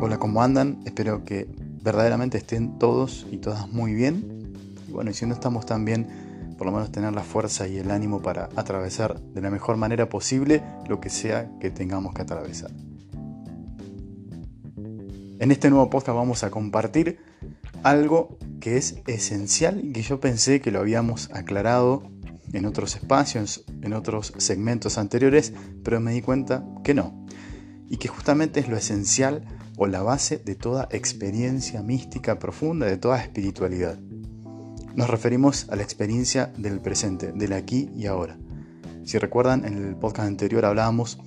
Hola, ¿cómo andan? Espero que verdaderamente estén todos y todas muy bien. Y bueno, y si no estamos tan bien, por lo menos tener la fuerza y el ánimo para atravesar de la mejor manera posible lo que sea que tengamos que atravesar. En este nuevo podcast vamos a compartir algo que es esencial y que yo pensé que lo habíamos aclarado en otros espacios, en otros segmentos anteriores, pero me di cuenta que no. Y que justamente es lo esencial o la base de toda experiencia mística profunda, de toda espiritualidad. Nos referimos a la experiencia del presente, del aquí y ahora. Si recuerdan, en el podcast anterior hablábamos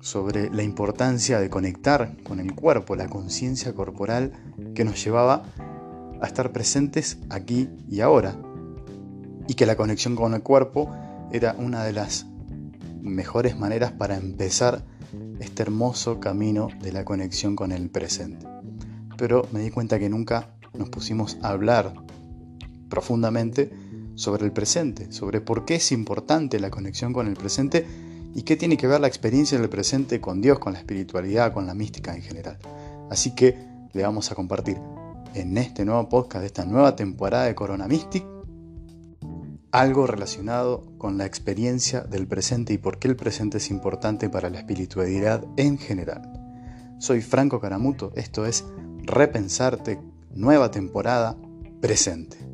sobre la importancia de conectar con el cuerpo, la conciencia corporal que nos llevaba a estar presentes aquí y ahora. Y que la conexión con el cuerpo era una de las mejores maneras para empezar este hermoso camino de la conexión con el presente. Pero me di cuenta que nunca nos pusimos a hablar profundamente sobre el presente, sobre por qué es importante la conexión con el presente y qué tiene que ver la experiencia del presente con Dios, con la espiritualidad, con la mística en general. Así que le vamos a compartir en este nuevo podcast de esta nueva temporada de Corona Mystic algo relacionado con la experiencia del presente y por qué el presente es importante para la espiritualidad en general. Soy Franco Caramuto, esto es Repensarte, nueva temporada, presente.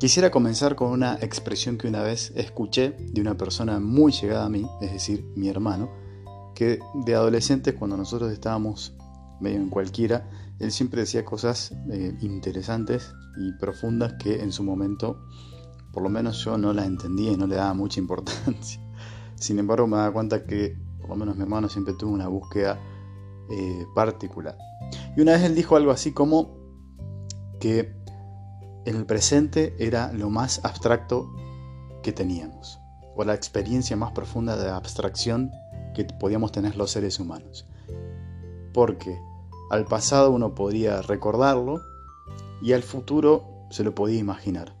Quisiera comenzar con una expresión que una vez escuché de una persona muy llegada a mí, es decir, mi hermano, que de adolescentes cuando nosotros estábamos medio en cualquiera, él siempre decía cosas eh, interesantes y profundas que en su momento, por lo menos yo no las entendía y no le daba mucha importancia. Sin embargo, me daba cuenta que, por lo menos mi hermano siempre tuvo una búsqueda eh, particular. Y una vez él dijo algo así como que el presente era lo más abstracto que teníamos, o la experiencia más profunda de abstracción que podíamos tener los seres humanos. Porque al pasado uno podía recordarlo y al futuro se lo podía imaginar,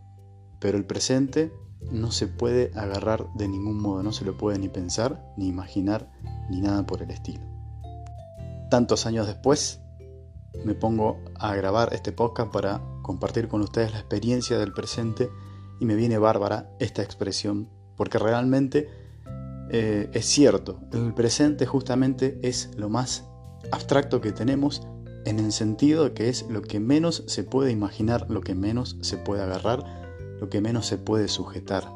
pero el presente no se puede agarrar de ningún modo, no se lo puede ni pensar, ni imaginar, ni nada por el estilo. Tantos años después, me pongo a grabar este podcast para compartir con ustedes la experiencia del presente y me viene bárbara esta expresión porque realmente eh, es cierto, el presente justamente es lo más abstracto que tenemos en el sentido de que es lo que menos se puede imaginar, lo que menos se puede agarrar, lo que menos se puede sujetar.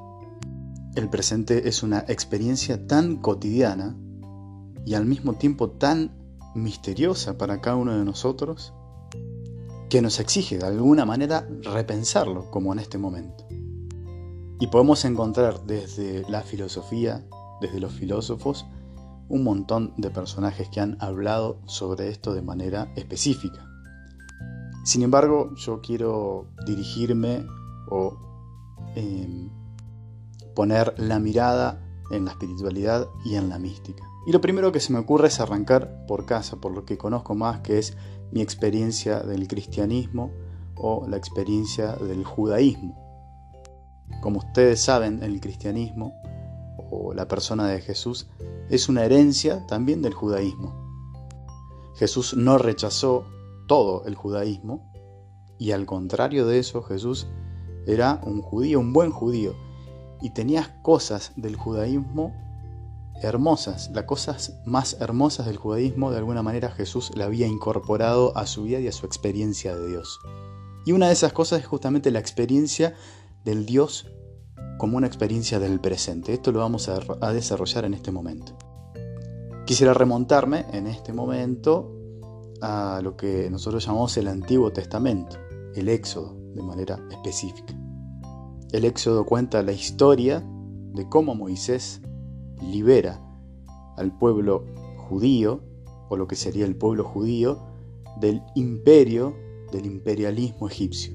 El presente es una experiencia tan cotidiana y al mismo tiempo tan misteriosa para cada uno de nosotros que nos exige de alguna manera repensarlo como en este momento. Y podemos encontrar desde la filosofía, desde los filósofos, un montón de personajes que han hablado sobre esto de manera específica. Sin embargo, yo quiero dirigirme o em, poner la mirada en la espiritualidad y en la mística. Y lo primero que se me ocurre es arrancar por casa, por lo que conozco más, que es mi experiencia del cristianismo o la experiencia del judaísmo. Como ustedes saben, el cristianismo o la persona de Jesús es una herencia también del judaísmo. Jesús no rechazó todo el judaísmo y al contrario de eso Jesús era un judío, un buen judío y tenía cosas del judaísmo hermosas, las cosas más hermosas del judaísmo, de alguna manera Jesús la había incorporado a su vida y a su experiencia de Dios. Y una de esas cosas es justamente la experiencia del Dios como una experiencia del presente. Esto lo vamos a, a desarrollar en este momento. Quisiera remontarme en este momento a lo que nosotros llamamos el Antiguo Testamento, el Éxodo, de manera específica. El Éxodo cuenta la historia de cómo Moisés libera al pueblo judío, o lo que sería el pueblo judío, del imperio, del imperialismo egipcio.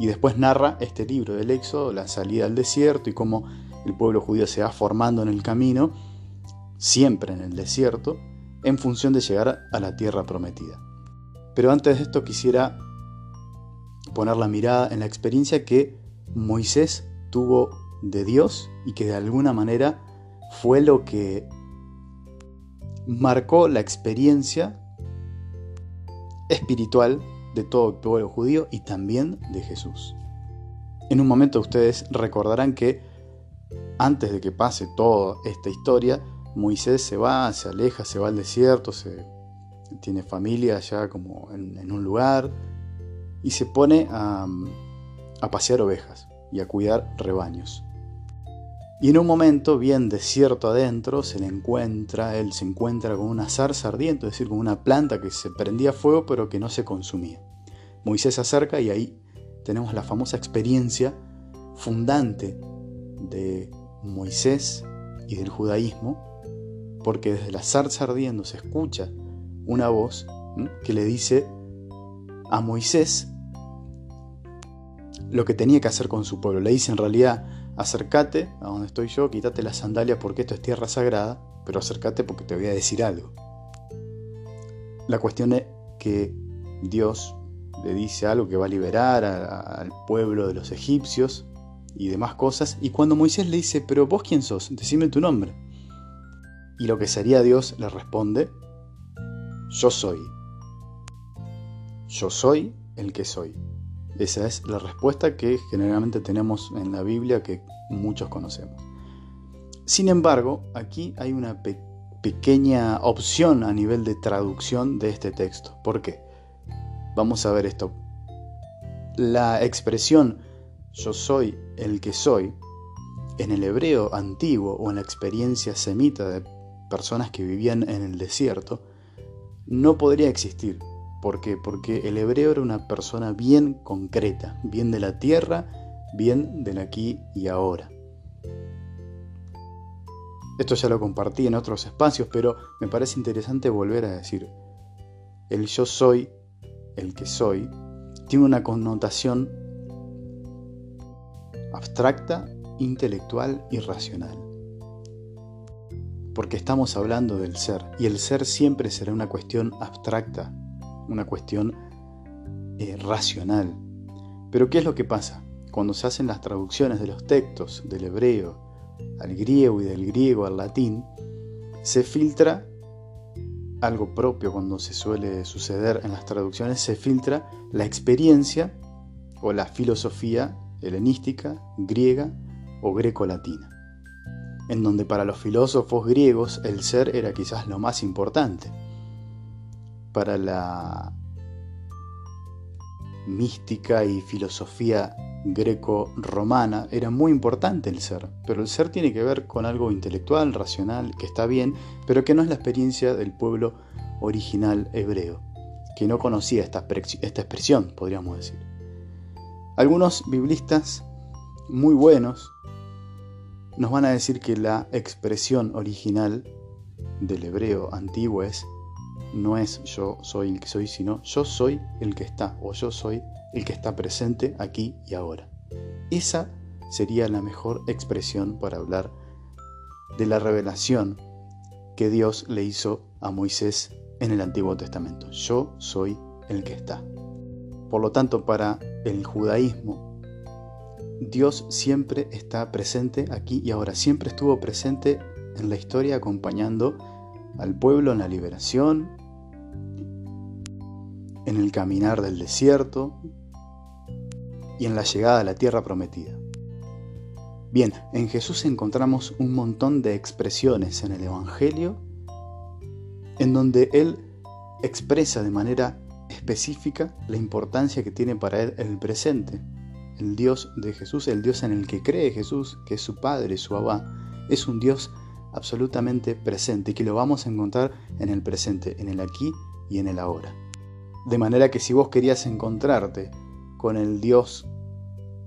Y después narra este libro del Éxodo, la salida al desierto y cómo el pueblo judío se va formando en el camino, siempre en el desierto, en función de llegar a la tierra prometida. Pero antes de esto quisiera poner la mirada en la experiencia que Moisés tuvo de Dios y que de alguna manera fue lo que marcó la experiencia espiritual de todo el pueblo judío y también de Jesús. En un momento ustedes recordarán que antes de que pase toda esta historia, Moisés se va, se aleja, se va al desierto, se, tiene familia allá como en, un lugar y se pone a, a pasear ovejas y a cuidar rebaños. Y en un momento, bien desierto adentro, se le encuentra, él se encuentra con una zarza ardiente, es decir, con una planta que se prendía fuego pero que no se consumía. Moisés se acerca y ahí tenemos la famosa experiencia fundante de Moisés y del judaísmo, porque desde la zarza ardiendo se escucha una voz que le dice a Moisés lo que tenía que hacer con su pueblo. Le dice en realidad, acércate a donde estoy yo, quítate las sandalias porque esto es tierra sagrada, pero acércate porque te voy a decir algo. La cuestión es que Dios le dice algo que va a liberar al pueblo de los egipcios y demás cosas, y cuando Moisés le dice, pero vos quién sos, decime tu nombre. Y lo que sería Dios le responde, yo soy. Yo soy el que soy. Esa es la respuesta que generalmente tenemos en la Biblia que muchos conocemos. Sin embargo, aquí hay una pequeña opción a nivel de traducción de este texto. ¿Por qué? Vamos a ver esto. La expresión yo soy el que soy en el hebreo antiguo o en la experiencia semita de personas que vivían en el desierto no podría existir ¿Por qué? Porque el hebreo era una persona bien concreta, bien de la tierra, bien del aquí y ahora. Esto ya lo compartí en otros espacios, pero me parece interesante volver a decir, el yo soy, el que soy, tiene una connotación abstracta, intelectual y racional. Porque estamos hablando del ser, y el ser siempre será una cuestión abstracta, una cuestión eh, racional. Pero ¿qué es lo que pasa? Cuando se hacen las traducciones de los textos del hebreo al griego y del griego al latín, se filtra algo propio cuando se suele suceder en las traducciones, se filtra la experiencia o la filosofía helenística, griega o greco-latina, en donde para los filósofos griegos el ser era quizás lo más importante para la mística y filosofía greco-romana era muy importante el ser, pero el ser tiene que ver con algo intelectual, racional, que está bien, pero que no es la experiencia del pueblo original hebreo, que no conocía esta, esta expresión, podríamos decir. Algunos biblistas muy buenos nos van a decir que la expresión original del hebreo antiguo es no es yo soy el que soy, sino yo soy el que está o yo soy el que está presente aquí y ahora. Esa sería la mejor expresión para hablar de la revelación que Dios le hizo a Moisés en el Antiguo Testamento. Yo soy el que está. Por lo tanto, para el judaísmo, Dios siempre está presente aquí y ahora. Siempre estuvo presente en la historia acompañando al pueblo en la liberación, en el caminar del desierto y en la llegada a la tierra prometida. Bien, en Jesús encontramos un montón de expresiones en el Evangelio en donde Él expresa de manera específica la importancia que tiene para Él el presente. El Dios de Jesús, el Dios en el que cree Jesús, que es su Padre, su Abba, es un Dios absolutamente presente y que lo vamos a encontrar en el presente, en el aquí y en el ahora. De manera que si vos querías encontrarte con el Dios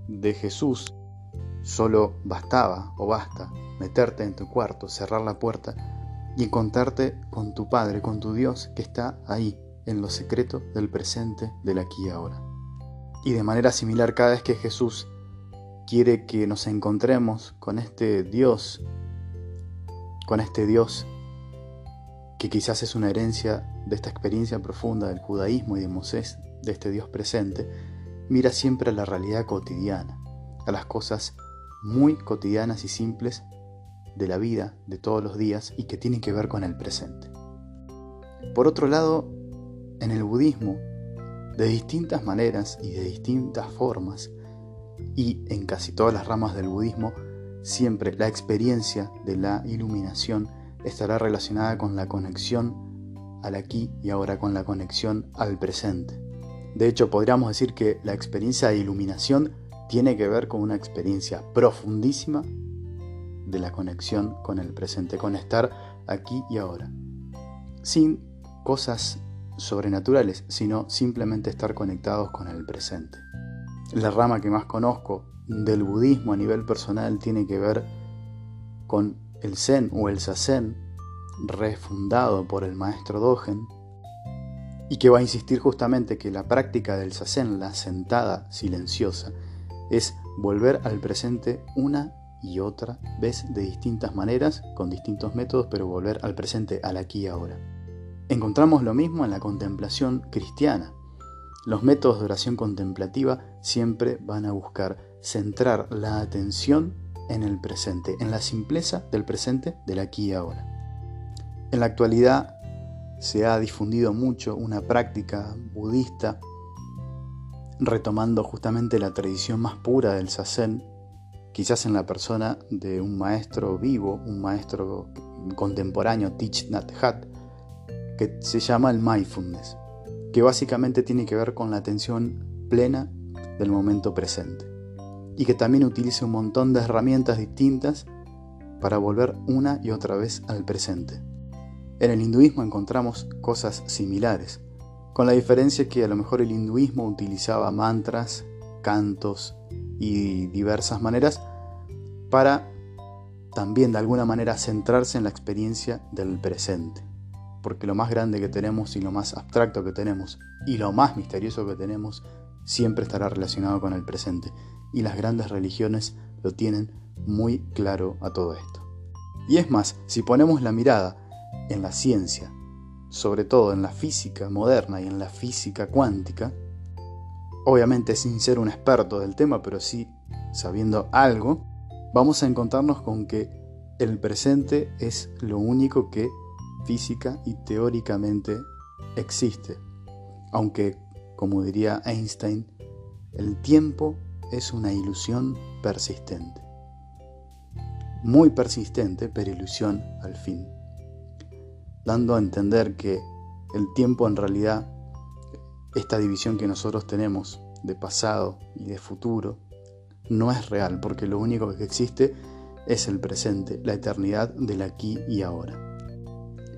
de Jesús, solo bastaba o basta meterte en tu cuarto, cerrar la puerta y encontrarte con tu Padre, con tu Dios que está ahí, en lo secreto del presente, del aquí y ahora. Y de manera similar, cada vez que Jesús quiere que nos encontremos con este Dios, con este Dios que quizás es una herencia de esta experiencia profunda del judaísmo y de Moisés, de este Dios presente, mira siempre a la realidad cotidiana, a las cosas muy cotidianas y simples de la vida de todos los días y que tienen que ver con el presente. Por otro lado, en el budismo, de distintas maneras y de distintas formas, y en casi todas las ramas del budismo, siempre la experiencia de la iluminación estará relacionada con la conexión al aquí y ahora, con la conexión al presente. De hecho, podríamos decir que la experiencia de iluminación tiene que ver con una experiencia profundísima de la conexión con el presente, con estar aquí y ahora. Sin cosas sobrenaturales, sino simplemente estar conectados con el presente. La rama que más conozco del budismo a nivel personal tiene que ver con el Zen o el Sazen, refundado por el maestro Dogen, y que va a insistir justamente que la práctica del Sazen, la sentada silenciosa, es volver al presente una y otra vez de distintas maneras, con distintos métodos, pero volver al presente, al aquí y ahora. Encontramos lo mismo en la contemplación cristiana. Los métodos de oración contemplativa siempre van a buscar centrar la atención en el presente, en la simpleza del presente, del aquí y ahora. En la actualidad se ha difundido mucho una práctica budista retomando justamente la tradición más pura del sazen, quizás en la persona de un maestro vivo, un maestro contemporáneo, Thich Nhat Hanh, que se llama el mindfulness, que básicamente tiene que ver con la atención plena del momento presente y que también utiliza un montón de herramientas distintas para volver una y otra vez al presente. En el hinduismo encontramos cosas similares, con la diferencia que a lo mejor el hinduismo utilizaba mantras, cantos y diversas maneras para también de alguna manera centrarse en la experiencia del presente. Porque lo más grande que tenemos y lo más abstracto que tenemos y lo más misterioso que tenemos siempre estará relacionado con el presente. Y las grandes religiones lo tienen muy claro a todo esto. Y es más, si ponemos la mirada en la ciencia, sobre todo en la física moderna y en la física cuántica, obviamente sin ser un experto del tema, pero sí sabiendo algo, vamos a encontrarnos con que el presente es lo único que física y teóricamente existe. Aunque, como diría Einstein, el tiempo es una ilusión persistente. Muy persistente, pero ilusión al fin. Dando a entender que el tiempo en realidad, esta división que nosotros tenemos de pasado y de futuro, no es real, porque lo único que existe es el presente, la eternidad del aquí y ahora.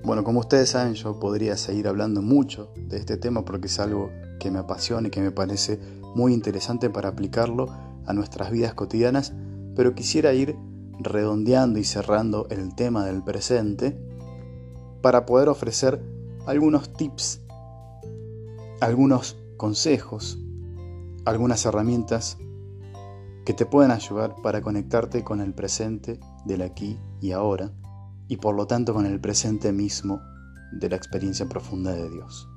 Bueno, como ustedes saben, yo podría seguir hablando mucho de este tema porque es algo que me apasiona y que me parece muy interesante para aplicarlo a nuestras vidas cotidianas, pero quisiera ir redondeando y cerrando el tema del presente para poder ofrecer algunos tips, algunos consejos, algunas herramientas que te pueden ayudar para conectarte con el presente del aquí y ahora y por lo tanto con el presente mismo de la experiencia profunda de Dios.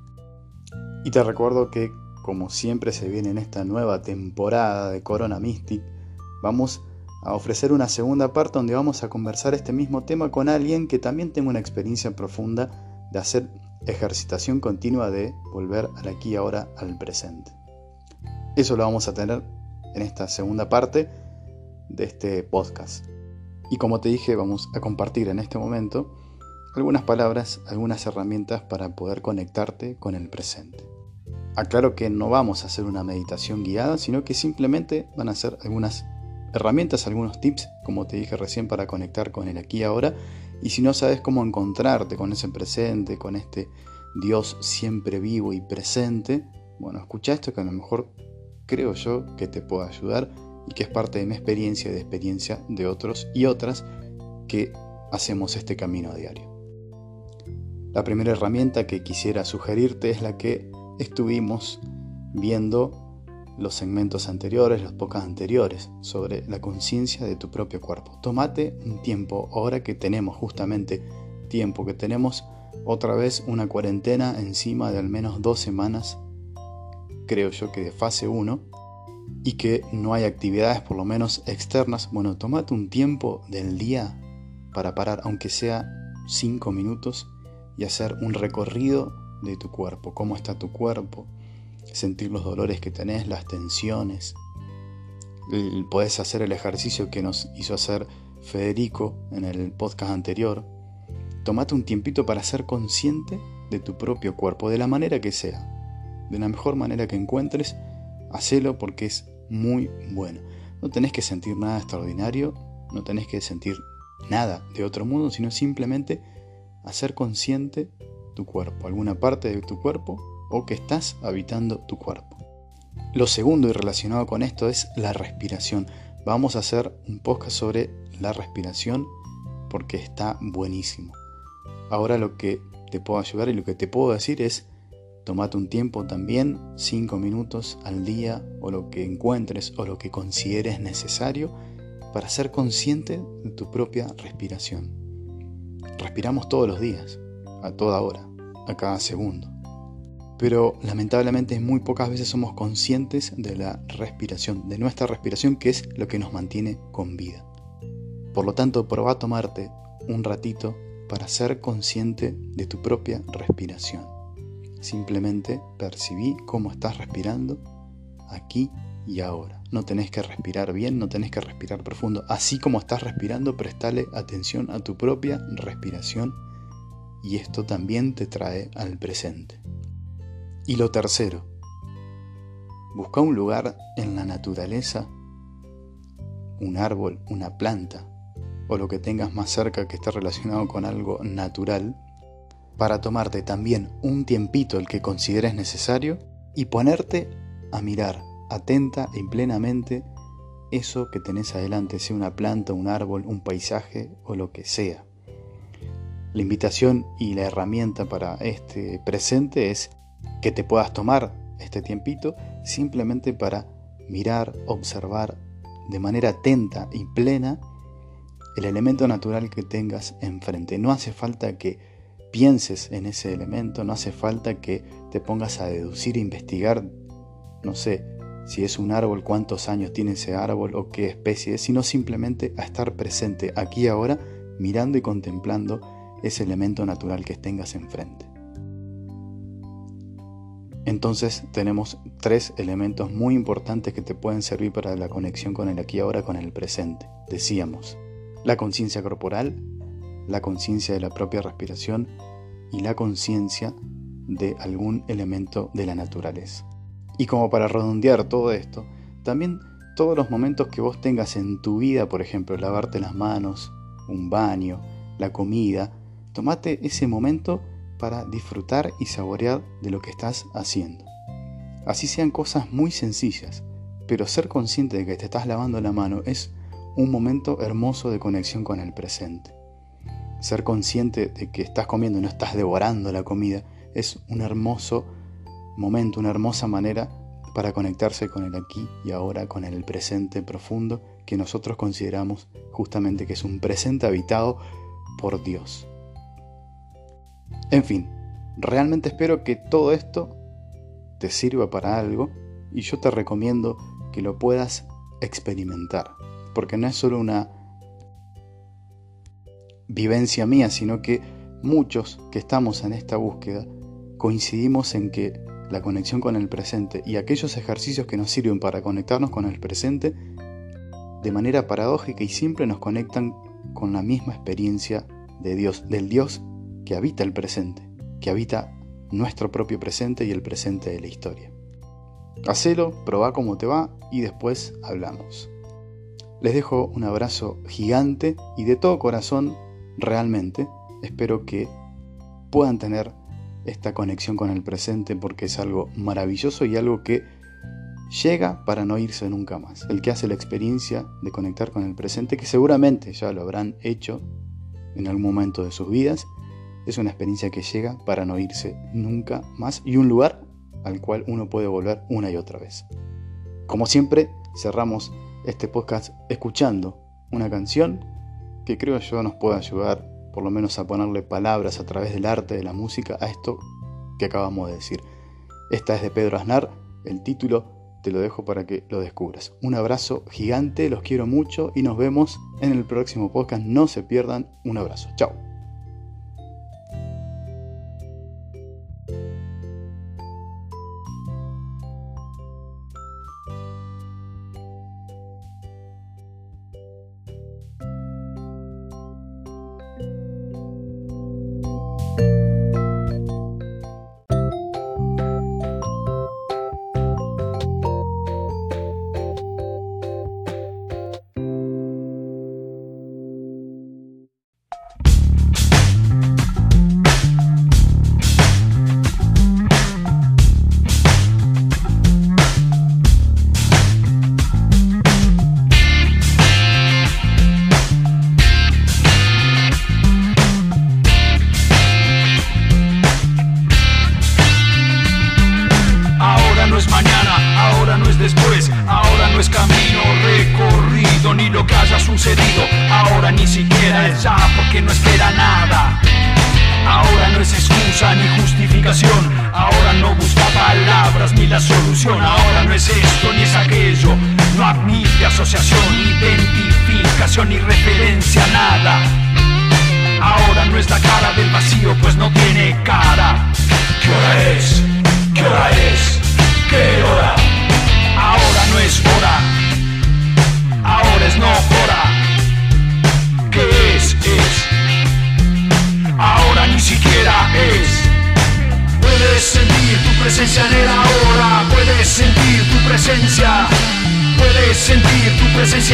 Y te recuerdo que como siempre se viene en esta nueva temporada de Corona Mystic, vamos a ofrecer una segunda parte donde vamos a conversar este mismo tema con alguien que también tenga una experiencia profunda de hacer ejercitación continua de volver al aquí y ahora al presente. Eso lo vamos a tener en esta segunda parte de este podcast. Y como te dije, vamos a compartir en este momento algunas palabras, algunas herramientas para poder conectarte con el presente. Aclaro que no vamos a hacer una meditación guiada, sino que simplemente van a ser algunas herramientas, algunos tips, como te dije recién, para conectar con el aquí y ahora. Y si no sabes cómo encontrarte con ese presente, con este Dios siempre vivo y presente, bueno, escucha esto que a lo mejor creo yo que te pueda ayudar y que es parte de mi experiencia y de experiencia de otros y otras que hacemos este camino a diario. La primera herramienta que quisiera sugerirte es la que estuvimos viendo los segmentos anteriores, los pocas anteriores, sobre la conciencia de tu propio cuerpo. Tómate un tiempo, ahora que tenemos justamente tiempo, que tenemos otra vez una cuarentena encima de al menos dos semanas, creo yo que de fase 1, y que no hay actividades por lo menos externas, bueno, tómate un tiempo del día para parar, aunque sea 5 minutos, y hacer un recorrido de tu cuerpo, cómo está tu cuerpo, sentir los dolores que tenés, las tensiones. Podés hacer el ejercicio que nos hizo hacer Federico en el podcast anterior. Tomate un tiempito para ser consciente de tu propio cuerpo, de la manera que sea, de la mejor manera que encuentres, hacelo porque es muy bueno. No tenés que sentir nada extraordinario, no tenés que sentir nada de otro mundo, sino simplemente hacer consciente tu cuerpo, alguna parte de tu cuerpo o que estás habitando tu cuerpo. Lo segundo y relacionado con esto es la respiración. Vamos a hacer un podcast sobre la respiración porque está buenísimo. Ahora lo que te puedo ayudar y lo que te puedo decir es tomate un tiempo también, 5 minutos al día o lo que encuentres o lo que consideres necesario para ser consciente de tu propia respiración. Respiramos todos los días, a toda hora, a cada segundo pero lamentablemente muy pocas veces somos conscientes de la respiración, de nuestra respiración, que es lo que nos mantiene con vida. Por lo tanto, prueba a tomarte un ratito para ser consciente de tu propia respiración. Simplemente percibí cómo estás respirando aquí y ahora. No tenés que respirar bien, no tenés que respirar profundo. Así como estás respirando, prestale atención a tu propia respiración y esto también te trae al presente. Y lo tercero, busca un lugar en la naturaleza, un árbol, una planta, o lo que tengas más cerca que esté relacionado con algo natural, para tomarte también un tiempito el que consideres necesario y ponerte a mirar atenta y plenamente eso que tenés adelante, sea una planta, un árbol, un paisaje o lo que sea. La invitación y la herramienta para este presente es que te puedas tomar este tiempito simplemente para mirar, observar de manera atenta y plena el elemento natural que tengas enfrente. No hace falta que pienses en ese elemento, no hace falta que te pongas a deducir e investigar, no sé, si es un árbol, cuántos años tiene ese árbol o qué especie es, sino simplemente a estar presente aquí ahora, mirando y contemplando ese elemento natural que tengas enfrente. Entonces tenemos tres elementos muy importantes que te pueden servir para la conexión con el aquí ahora, con el presente. Decíamos, la conciencia corporal, la conciencia de la propia respiración y la conciencia de algún elemento de la naturaleza. Y como para redondear todo esto, también todos los momentos que vos tengas en tu vida, por ejemplo, lavarte las manos, un baño, la comida, tomate ese momento para disfrutar y saborear de lo que estás haciendo. Así sean cosas muy sencillas, pero ser consciente de que te estás lavando la mano es un momento hermoso de conexión con el presente. Ser consciente de que estás comiendo no estás devorando la comida es un hermoso momento, una hermosa manera para conectarse con el aquí y ahora, con el presente profundo que nosotros consideramos justamente que es un presente habitado por Dios. En fin, realmente espero que todo esto te sirva para algo y yo te recomiendo que lo puedas experimentar, porque no es solo una vivencia mía, sino que muchos que estamos en esta búsqueda coincidimos en que la conexión con el presente y aquellos ejercicios que nos sirven para conectarnos con el presente de manera paradójica y siempre nos conectan con la misma experiencia de Dios, del Dios que habita el presente, que habita nuestro propio presente y el presente de la historia. Hacelo, probá cómo te va y después hablamos. Les dejo un abrazo gigante y de todo corazón, realmente, espero que puedan tener esta conexión con el presente porque es algo maravilloso y algo que llega para no irse nunca más. El que hace la experiencia de conectar con el presente, que seguramente ya lo habrán hecho en algún momento de sus vidas, es una experiencia que llega para no irse nunca más y un lugar al cual uno puede volver una y otra vez. Como siempre, cerramos este podcast escuchando una canción que creo yo nos puede ayudar por lo menos a ponerle palabras a través del arte de la música a esto que acabamos de decir. Esta es de Pedro Aznar, el título te lo dejo para que lo descubras. Un abrazo gigante, los quiero mucho y nos vemos en el próximo podcast. No se pierdan, un abrazo. Chao.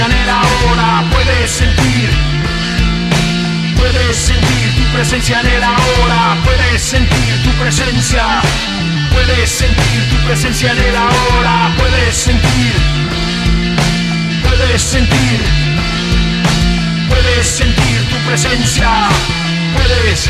El ahora, puedes sentir, puedes sentir tu presencia en el ahora, puedes sentir tu presencia, puedes sentir tu presencia en el ahora, puedes sentir, puedes sentir, puedes sentir tu presencia, puedes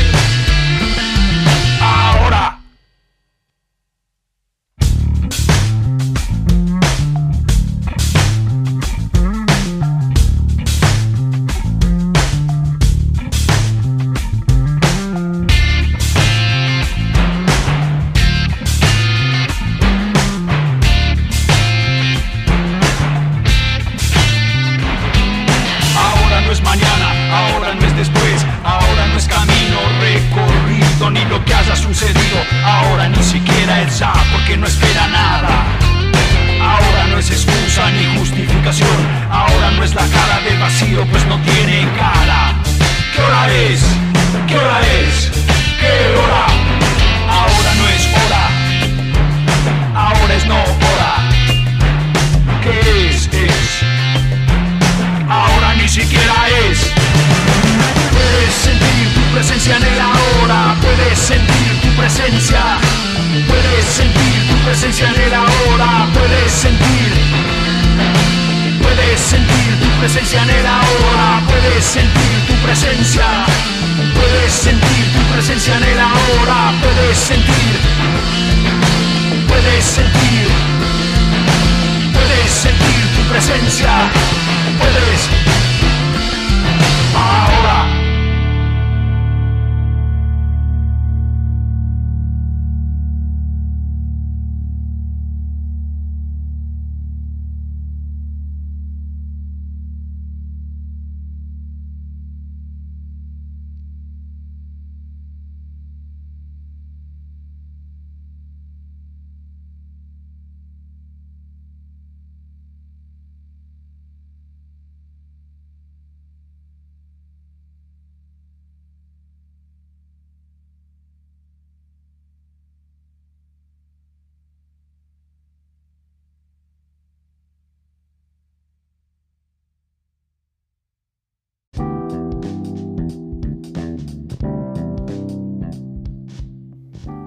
presencia en el ahora, puedes sentir tu presencia, puedes sentir tu presencia en el ahora, puedes sentir, puedes sentir, puedes sentir tu presencia, puedes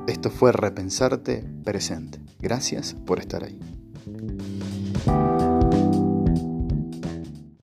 Esto fue Repensarte Presente. Gracias por estar ahí.